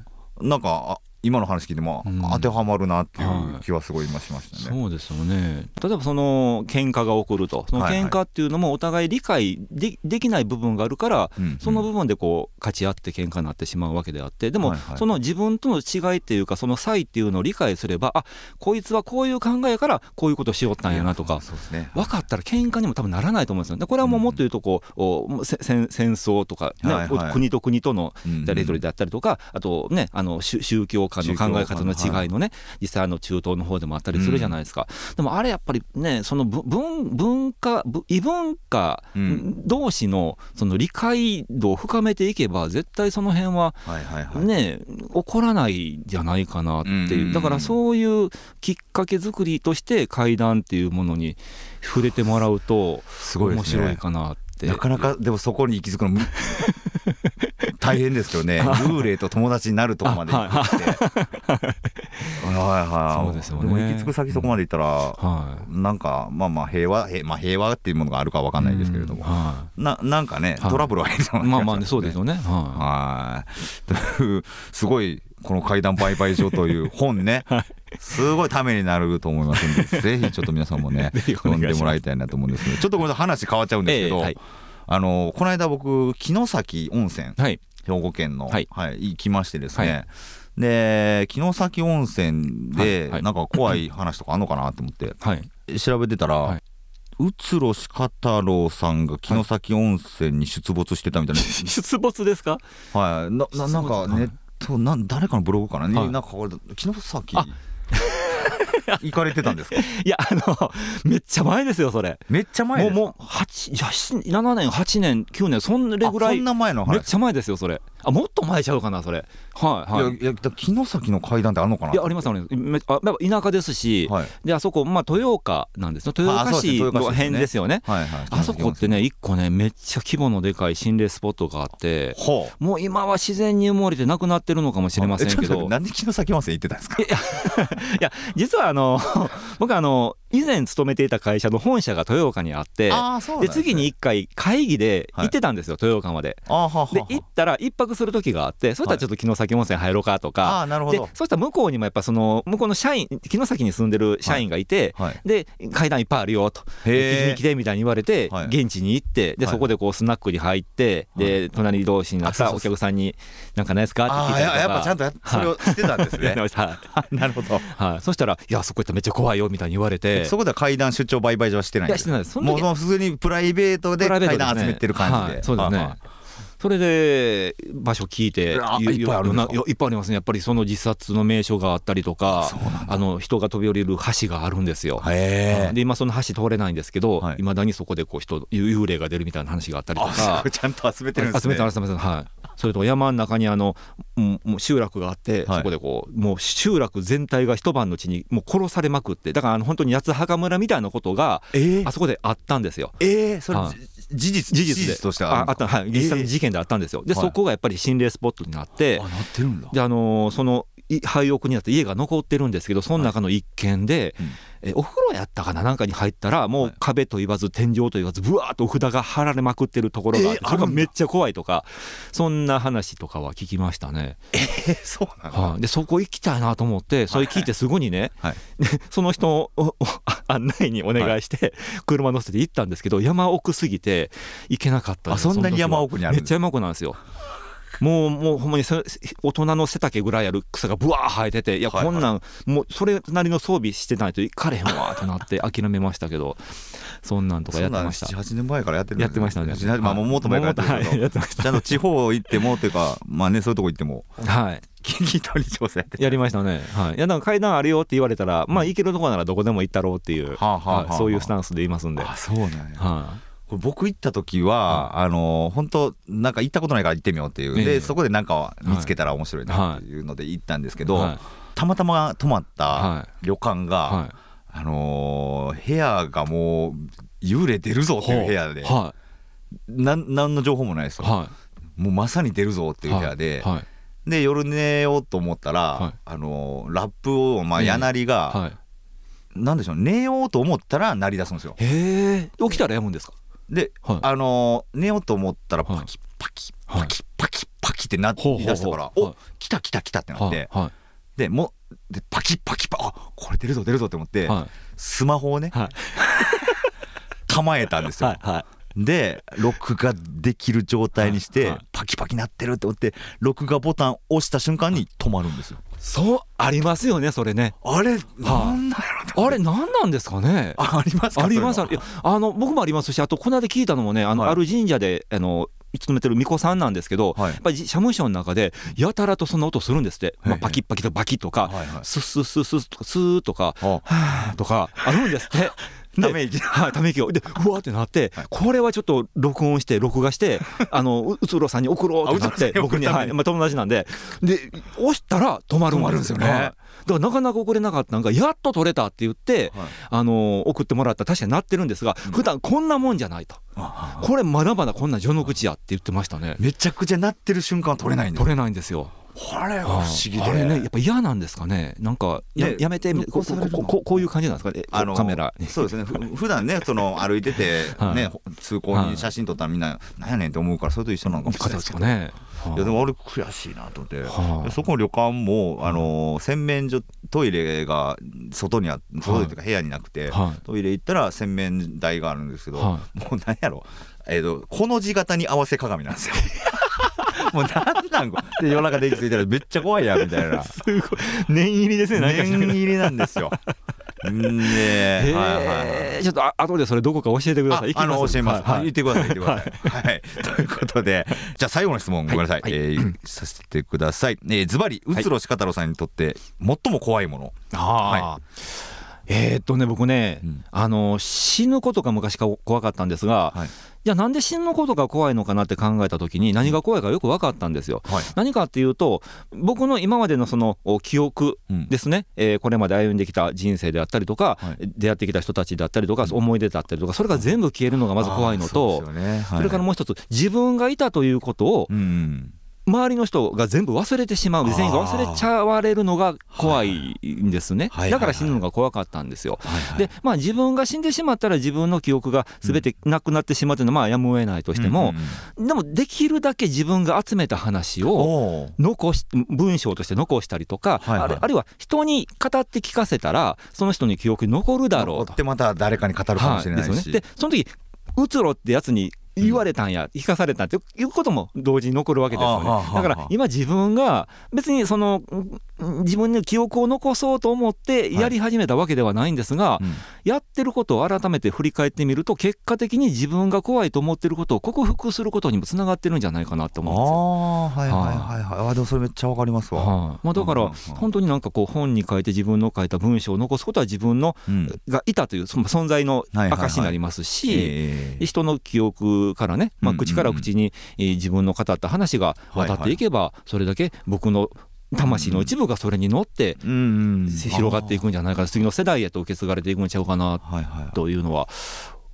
Speaker 2: い。
Speaker 1: なんかあ今の話聞いても
Speaker 2: うん。
Speaker 1: 当てはまるなっていう
Speaker 2: はい。
Speaker 1: 気はすごい今しましたね。
Speaker 2: そうですよね。例えばその喧嘩が起こると。その喧嘩っていうのもお互い理解でできない部分があるから
Speaker 1: うん
Speaker 2: その部分でこう勝ち合って喧嘩になってしまうわけであって。でも
Speaker 1: はいはい。
Speaker 2: その自分との違いっていうかその差異っていうのを理解すればあこいつはこういう考えからこういうことをしよったんやなとか。
Speaker 1: ね。
Speaker 2: 分かったら喧嘩にも多分ならないと思うんですよでこれはもうもっと言うとこうおせ戦戦争とかね
Speaker 1: はいはい。
Speaker 2: 国と国との
Speaker 1: うん。
Speaker 2: やり取りであったりとかあとねあの宗宗教間の考え方の違いのね実際あの中東の方でもあったりするじゃないですか。でもあれやっぱりねそのぶ文文化ぶ異文化
Speaker 1: うん。
Speaker 2: 同士のその理解度を深めていけば絶対その辺は
Speaker 1: はいはいはい。
Speaker 2: ね起こらないんじゃないかなって
Speaker 1: うんう。んうん。
Speaker 2: いうだからそういうきっかけ作りとして怪談っていうものに触れてもらうと面白いかなって。
Speaker 1: なかなかでもそこに行き着くのむ 大変ですけどね 幽霊と友達になるとこまで行くって。はい。はい
Speaker 2: そうですよね。
Speaker 1: も行き着く先そこまで行ったら
Speaker 2: はい。
Speaker 1: なんかまあまあ平和平,、まあ、平和っていうものがあるかわかんないですけれども、
Speaker 2: は
Speaker 1: ななんかね、
Speaker 2: はい。
Speaker 1: トラブルは
Speaker 2: いまあまあねそうですよね。は
Speaker 1: はい。というすごいこの怪談売買所という本ね、すごいためになると思いますんでぜひちょっと皆さんもね読んでもらいたいなと思うんですけどちょっとごめんなさい話変わっちゃうん
Speaker 2: い
Speaker 1: ですけど、
Speaker 2: ええはい
Speaker 1: あのこの間僕城崎温泉
Speaker 2: はい。
Speaker 1: 兵庫県の、は
Speaker 2: はいい
Speaker 1: 行きましてですね、
Speaker 2: はい。
Speaker 1: で城崎温泉で、なんか怖い話とかあんのかなと思って。
Speaker 2: はい。
Speaker 1: 調べてたら、
Speaker 2: はい。う
Speaker 1: つろ鹿太郎さんが城崎温泉に出没してたみたいな、
Speaker 2: 出没ですか？
Speaker 1: はい、なななんかネットな誰かのブログかな、に
Speaker 2: はい。
Speaker 1: なんかこれ城崎
Speaker 2: あ
Speaker 1: 行かれてたんですか？
Speaker 2: いやあのめっちゃ前ですよそれ。
Speaker 1: めっちゃ前ですか？
Speaker 2: もうもう8じゃあ7年8年9年そんなぐらい。
Speaker 1: あそんな前の話。
Speaker 2: めっちゃ前ですよそれあもっと前ちゃうかなそれ。はいはい。
Speaker 1: いやいやだ城崎の階段ってあるのかない
Speaker 2: やありますあります。めあやっぱ田舎ですし、
Speaker 1: はい。
Speaker 2: であそこ、まあ、豊岡なんです。よ豊岡
Speaker 1: あそうですね。
Speaker 2: 市の
Speaker 1: 豊岡市ですね。
Speaker 2: 辺ですよね。
Speaker 1: はいはい。
Speaker 2: あそこってね一個ねめっちゃ規模のでかい心霊スポットがあって
Speaker 1: ほう。
Speaker 2: もう今は自然に埋もれてなくなってるのかもしれませんけど。
Speaker 1: てなんで城崎温泉行ってたんですか？
Speaker 2: いや実はあの 僕あの以前勤めていた会社の本社が豊岡にあって
Speaker 1: あ
Speaker 2: です次に1回会議で行ってたんですよ、豊岡まで。
Speaker 1: あはは
Speaker 2: で行ったら一泊する時があってそしたらちょっと城崎温泉入ろうかとか、で
Speaker 1: あーなるほど。
Speaker 2: そしたら向こうにもやっぱその向こうの社員城崎に住んでる社員がいて、
Speaker 1: はい。
Speaker 2: で階段いっぱいあるよと。聞きに来てみたいに言われて、
Speaker 1: はい。
Speaker 2: 現地に行ってで
Speaker 1: はい。
Speaker 2: そこでこうスナックに入って、で隣同士になったお客さんに「なんかないですか?」って聞いたりとか。
Speaker 1: ややっぱちゃんとやそれをしてたんですね。なるほど。
Speaker 2: はい、そしたら「いやそこ行ったらめっちゃ怖いよ」みたいに言われて。
Speaker 1: そこでは階段出張売買所はしてないんです
Speaker 2: いやしてないです。その時
Speaker 1: もう普通にプライベートで階段集めてる感じで、
Speaker 2: はい。そうですね。
Speaker 1: はいはい
Speaker 2: それで場所聞いて
Speaker 1: いっぱいある
Speaker 2: いっぱいあります。ねやっぱりその自殺の名所があったりとかあの人が飛び降りる橋があるんですよ。で今その橋通れないんですけど、
Speaker 1: はい。
Speaker 2: いまだにそこでこう人幽霊が出るみたいな話があったりと
Speaker 1: あ
Speaker 2: か
Speaker 1: ちゃんと集めてるんですね。
Speaker 2: 集めてます集めてます。はい。それと山の中にあのうんもう集落があって、
Speaker 1: はい。
Speaker 2: そこでこうもう集落全体が一晩のうちにもう殺されまくってだからあの本当に八つ墓村みたいなことが
Speaker 1: えー。
Speaker 2: あそこであったんですよ。
Speaker 1: えー、それ
Speaker 2: はい
Speaker 1: 事実
Speaker 2: 事実で。
Speaker 1: としてあ
Speaker 2: ああった。はい。実際の事件であったんですよ。で、
Speaker 1: はい。
Speaker 2: そこがやっぱり心霊スポットになって
Speaker 1: あなってるんだ。
Speaker 2: であのーそのい廃屋になって家が残ってるんですけどその中の一軒で、
Speaker 1: うん
Speaker 2: えお風呂やったかな？なんかに入ったらも
Speaker 1: はい。う
Speaker 2: 壁と言わず天井と言わずぶわーっとお札が貼られまくってるところがあって、れがめっちゃ怖いとかそんな話とかは聞きましたね。
Speaker 1: えー、そうなの、
Speaker 2: はい、でそこ行きたいなと思ってそれ聞いてすぐにね、
Speaker 1: はい。
Speaker 2: で その人を案内にお願いして車乗せて行ったんですけど山奥すぎて行けなかった
Speaker 1: そんなに山奥にあるんです
Speaker 2: めっちゃ山奥なんですよ。もうもうほんまにそ大人の背丈ぐらいある草がぶわー生えてていやこんなんもうそれなりの装備してないと行かれへんわってなって諦めましたけど。そんなんとかやってました。
Speaker 1: そんなん7、8年前からやってる
Speaker 2: やってましたね。
Speaker 1: 7 8まあ、もうもっと前からやってるけど、
Speaker 2: はいやってまし
Speaker 1: ちゃんと地方行ってもっていうか、まあね、そういうとこ行っても、
Speaker 2: たはい。
Speaker 1: 聞き取り調査やって
Speaker 2: やりましたね。はい。いやなんか階段あるよって言われたらまあ行けるとこならどこでも行ったろうっていう、そういうスタンスでいますんで。
Speaker 1: あそうなんや。
Speaker 2: は
Speaker 1: これ僕行った時は、あの本当なんか行ったことないから行ってみようっていう、
Speaker 2: ええ。
Speaker 1: でそこでなんか見つけたら面白いなっていうので行ったんですけど、
Speaker 2: いはい。
Speaker 1: たまたま泊まった
Speaker 2: は
Speaker 1: 旅館が、
Speaker 2: はい。
Speaker 1: あのー部屋がもう幽霊出るぞっていう部屋で、
Speaker 2: は
Speaker 1: なん何の情報もないですよ、
Speaker 2: い。は
Speaker 1: もうまさに出るぞって
Speaker 2: い
Speaker 1: いう部屋で、
Speaker 2: はい。
Speaker 1: で夜寝ようと思ったら、
Speaker 2: はい。
Speaker 1: あのーラップを、まあ、
Speaker 2: ええ
Speaker 1: やなりが、
Speaker 2: はい。
Speaker 1: なんでしょう寝ようと思ったら鳴り出すんですよ。
Speaker 2: へえ起きたらやむんですか？
Speaker 1: で、
Speaker 2: はい。
Speaker 1: あのー寝ようと思ったら
Speaker 2: はい。
Speaker 1: パキパキ
Speaker 2: はい。
Speaker 1: パキパキパキってなり
Speaker 2: ほうほうほう。
Speaker 1: 出したから、
Speaker 2: はい。
Speaker 1: お来た来た来たってなって、
Speaker 2: はい。は
Speaker 1: でもうでパキパキパあこれ出るぞ出るぞって思って、
Speaker 2: いはい。
Speaker 1: スマホをね、
Speaker 2: はい。
Speaker 1: 構えたんですよ、
Speaker 2: はいはい。
Speaker 1: で録画できる状態にして、パキパキなってるって思って録画ボタン押した瞬間に止まるんですよ。
Speaker 2: そうありますよねそれね。
Speaker 1: あれなんだろう
Speaker 2: あれ何なんですかね？
Speaker 1: あありますか？
Speaker 2: あります。あの僕もありますしあとこの間聞いたのもねあの、
Speaker 1: はい。
Speaker 2: ある神社であの勤めてる巫女さんなんですけど、
Speaker 1: はい。
Speaker 2: やっぱり社務所の中でやたらとそんな音するんですって、まあ、
Speaker 1: はい
Speaker 2: パキッパキとかバキッとか、
Speaker 1: はいはい。
Speaker 2: スッスッスッスッとかスーとか
Speaker 1: あ。
Speaker 2: はーとかあるんですって。で
Speaker 1: ため息。
Speaker 2: はい、ため息を。でうわーってなって、
Speaker 1: はい。
Speaker 2: これはちょっと録音して録画して あのううつろさんに送ろうってなって僕に、はいまあ、友達なんで。で押したら止まるんですよね。
Speaker 1: 止まるんですよね
Speaker 2: からなかなか送れなかったのがやっと取れたって言って、
Speaker 1: はい。
Speaker 2: あの送ってもらった。ら確かになってるんですが普段こんなもんじゃないと。
Speaker 1: あ
Speaker 2: これまだまだこんな序の口やって言ってましたね。
Speaker 1: めちゃくちゃ鳴ってる瞬間は取れないんだ
Speaker 2: 取れないんですよ
Speaker 1: あれが不思議で。
Speaker 2: あれねやっぱ嫌なんですかね。なんかや,、
Speaker 1: ね
Speaker 2: やめてここここういう感じなんですか？ね
Speaker 1: あの
Speaker 2: カメラに。
Speaker 1: そうですね。ふ普段ねその歩いてて、
Speaker 2: はい。
Speaker 1: ね通行に写真撮ったらみんな「なんやねん」って思うからそれと一緒なのかもしれない
Speaker 2: 方
Speaker 1: でけど、
Speaker 2: ですすかね。
Speaker 1: いやでも俺悔しいなと思って、
Speaker 2: はあ
Speaker 1: でそこの旅館も、あのー洗面所トイレが外にあ外というか部屋になくて、
Speaker 2: は
Speaker 1: トイレ行ったら洗面台があるんですけど、
Speaker 2: は
Speaker 1: もうなんやろ、えー、とこの字型に合わせ鏡なんですよ。もうなんなんこで夜中電気ついたらめっちゃ怖いやんみたいな。
Speaker 2: すごい。念入りですね
Speaker 1: 念入りなんですよ。んで、
Speaker 2: へ
Speaker 1: はいはい
Speaker 2: ちょっとあ後でそれどこか教えてください。
Speaker 1: ああの教えます、
Speaker 2: はいはい。
Speaker 1: 言ってください言ってください、はい。ということでじゃあ最後の質問ごめんなさい、
Speaker 2: はい
Speaker 1: えーさせてください、えー、ズバリうつろしかたろさんにとって最も怖いもの、
Speaker 2: あー。えーっとね僕ね、
Speaker 1: うん。
Speaker 2: あの死ぬことが昔から怖かったんですが、
Speaker 1: はい
Speaker 2: じゃあなんで死ぬことが怖いのかなって考えた時に何が怖いかよく分かったんですよ。
Speaker 1: はい。
Speaker 2: 何かっていうと僕の今までのそのお記憶
Speaker 1: うん。
Speaker 2: ですね、えーこれまで歩んできた人生であったりとか、
Speaker 1: はい。
Speaker 2: 出会ってきた人たちであったりとか、思い出だったりとかそれが全部消えるのがまず怖いのと
Speaker 1: そ
Speaker 2: れからもう一つ自分がいたということを
Speaker 1: うん
Speaker 2: 周りの人が全部忘れてしまう全員が忘れちゃわれるのが怖いんですね。だから死ぬのが怖かったんですよ。でまあ自分が死んでしまったら自分の記憶が全てなくなってしまうというのはまあやむを得ないとしてもでもできるだけ自分が集めた話を残し文章として残したりとか、あるあるいは人に語って聞かせたらその人に記憶に残るだろうと。
Speaker 1: 残っ。てまた誰かに語るかもしれないし、
Speaker 2: はい。ですよね、でその時うつろってやつに言われたんや、聞かされたっていうことも同時に残るわけですよね。
Speaker 1: あはあはあ
Speaker 2: だから今自分が別にそのうん自分の記憶を残そうと思ってやり始めたわけではないんですが、
Speaker 1: うん。
Speaker 2: やってることを改めて振り返ってみると結果的に自分が怖いと思ってることを克服することにもつながってるんじゃないかなと思うんですよ。
Speaker 1: ああはいはいはいはい。あでもそれめっちゃわかりますわ、
Speaker 2: はい。まあ、だから本当になんかこう本に書いて自分の書いた文章を残すことは自分の
Speaker 1: うん。
Speaker 2: がいたというその存在の
Speaker 1: はいはいはい
Speaker 2: 証になりますし、
Speaker 1: ええ。
Speaker 2: 人の記憶僕からね、まあ、口から口に、えー自分の語った話が渡っていけば、それだけ僕の魂の一部がそれに乗って広がっていくんじゃないか次の世代へと受け継がれていくんちゃうかなというのは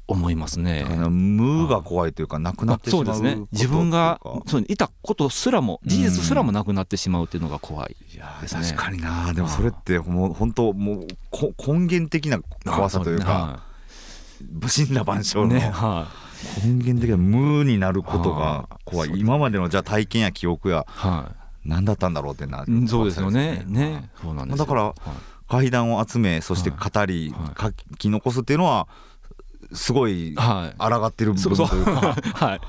Speaker 2: 思いますね。
Speaker 1: 無が怖いというかなくなってしまう
Speaker 2: そうですね。自分がそういたことすらも事実すらもなくなってしまうっていうのが怖い。
Speaker 1: いや確かにな。でもそれってもう本当もうこ根源的な怖さというか不審な万象の
Speaker 2: ねは
Speaker 1: 根源的な無になることが怖い。今までのじゃあ体験や記憶や
Speaker 2: い。は
Speaker 1: 何だったんだろうってな
Speaker 2: いそうですよね。ね。そうなんですよ。
Speaker 1: だから
Speaker 2: はい。
Speaker 1: 階段を集めそして語り
Speaker 2: はい。
Speaker 1: 書き残すっていうのはすごい
Speaker 2: はい。
Speaker 1: 抗ってる部分というか。
Speaker 2: はい。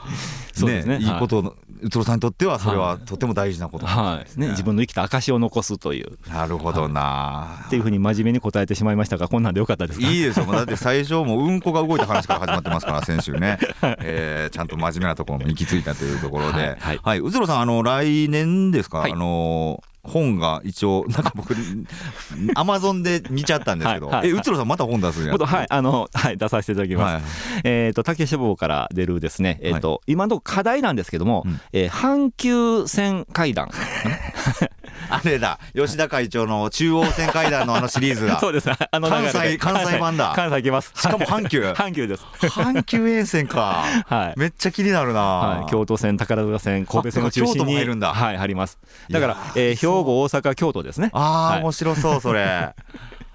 Speaker 2: そうですね。
Speaker 1: い。いことの宇都さんにとってはそれは
Speaker 2: はい。
Speaker 1: とても大事なこと
Speaker 2: はい。ね自分の生きた証を残すという。
Speaker 1: なるほどな。
Speaker 2: っていうふうに真面目に答えてしまいましたがこんなんでよかったですか？
Speaker 1: いいですよ、だって 最初、もううんこが動いた話から始まってますから、先週ね、えーちゃんと真面目なところも行き着いたというところで、
Speaker 2: はい。はい。
Speaker 1: うつろさん、あの来年ですか、
Speaker 2: はい。
Speaker 1: あの本が一応、なんか僕、アマゾンで見ちゃったんですけど、
Speaker 2: はいはい
Speaker 1: えうつろさん、また本出すんや。
Speaker 2: はいあのはい出させていただきます。
Speaker 1: はい
Speaker 2: えっ、と竹書房から出るですね。えっ、と、今のところ課題なんですけども、
Speaker 1: うん。
Speaker 2: えー阪急線階段
Speaker 1: あれだ、吉田会長の中央線階段のあのシリーズだ、
Speaker 2: そうですあの
Speaker 1: 関西関西版だ
Speaker 2: 関西行きます。
Speaker 1: しかも阪急
Speaker 2: 阪急です。
Speaker 1: 阪急沿線か、
Speaker 2: はい。
Speaker 1: めっちゃ気になるな、
Speaker 2: はい、京都線、宝塚線、神戸線を中心に
Speaker 1: 入るんだ
Speaker 2: はい、入ります。だからえー兵庫、大阪、京都ですね。
Speaker 1: あー、
Speaker 2: はい
Speaker 1: 面白そう、それ。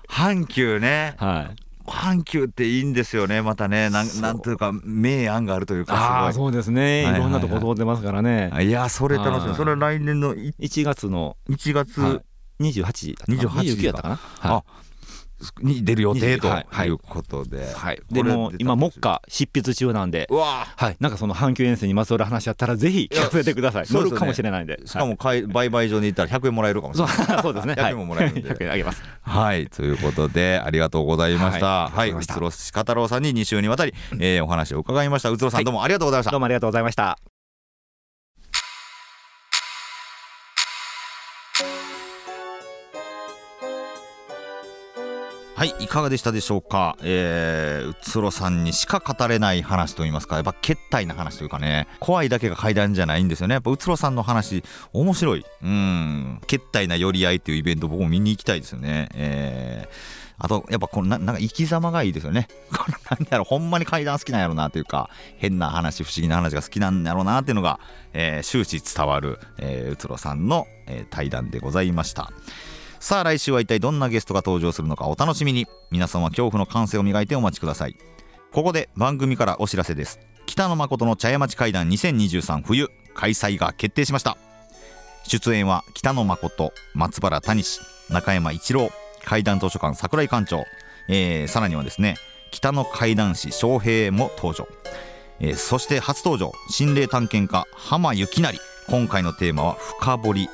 Speaker 1: 阪急ね、
Speaker 2: はい。
Speaker 1: 阪急っていいんですよね、またね、なんなんというか、明暗があるというか、す
Speaker 2: そうですね。い
Speaker 1: はいはいはい。
Speaker 2: ろんなとこ通ってますからね。
Speaker 1: ごい。いや、それ楽しみ、
Speaker 2: はい。
Speaker 1: それ来年のい
Speaker 2: 1月の
Speaker 1: 1月
Speaker 2: はい。28だったかな。
Speaker 1: 28
Speaker 2: 29だったかな。
Speaker 1: あ
Speaker 2: は
Speaker 1: に出る予定と
Speaker 2: はい
Speaker 1: うことで。
Speaker 2: い。はい、でも今、目下執筆中なんで。はい、なんかその阪急沿線にまつわる話あったらぜひ聞かせてください。乗るかもしれないんで。
Speaker 1: しかも買い売買所に行ったら100円もらえるかもしれない。
Speaker 2: そうですね。
Speaker 1: 100円ももらえるんで
Speaker 2: はい100円あげます。
Speaker 1: はい、ということで、ありがとうございました。
Speaker 2: は
Speaker 1: はい
Speaker 2: う
Speaker 1: つろしかたろうさんに2週にわたり、えーお話を伺いました。うつろさん、
Speaker 2: はい
Speaker 1: どうもありがとうございました
Speaker 2: どう。もありがとうございました。
Speaker 1: はい、いかがでしたでしょうか？えー、うつろさんにしか語れない話といいますか、やっぱ決体な話というかね、怖いだけが階段じゃないんですよね。やっぱうつろさんの話、面白い。うん、決体な寄り合いっていうイベント、僕も見に行きたいですよね。えーあと、やっぱこのな、なんか生き様がいいですよね。このなんだろ、ほんまに階段好きなんやろなというか、変な話、不思議な話が好きなんやろうなっていうのが、えー終始伝わる、えーうつろさんの、えー対談でございました。さあ来週は一体どんなゲストが登場するのかお楽しみに。皆さんは恐怖の感性を磨いてお待ちください。ここで番組からお知らせです。北野誠の茶屋町会談2023冬開催が決定しました。出演は北野誠松原谷氏中山一郎怪談図書館桜井館長、えーさらにはですね北野怪談師翔平も登場、えーそして初登場心霊探検家浜幸成。今回のテーマは深掘り。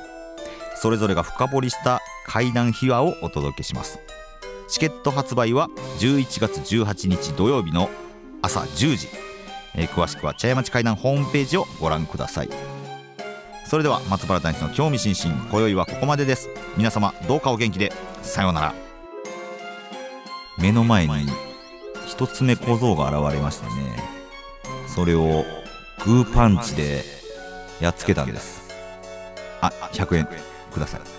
Speaker 1: それぞれが深掘りした怪談秘話をお届けします。チケット発売は11月18日土曜日の朝10時、えー詳しくは茶屋町怪談ホームページをご覧ください。それでは松原団地の興味津々今宵はここまでです。皆様どうかお元気でさようなら。目の前に一つ目小僧が現れましてね。それをグーパンチでやっつけたんです。あ100円ください。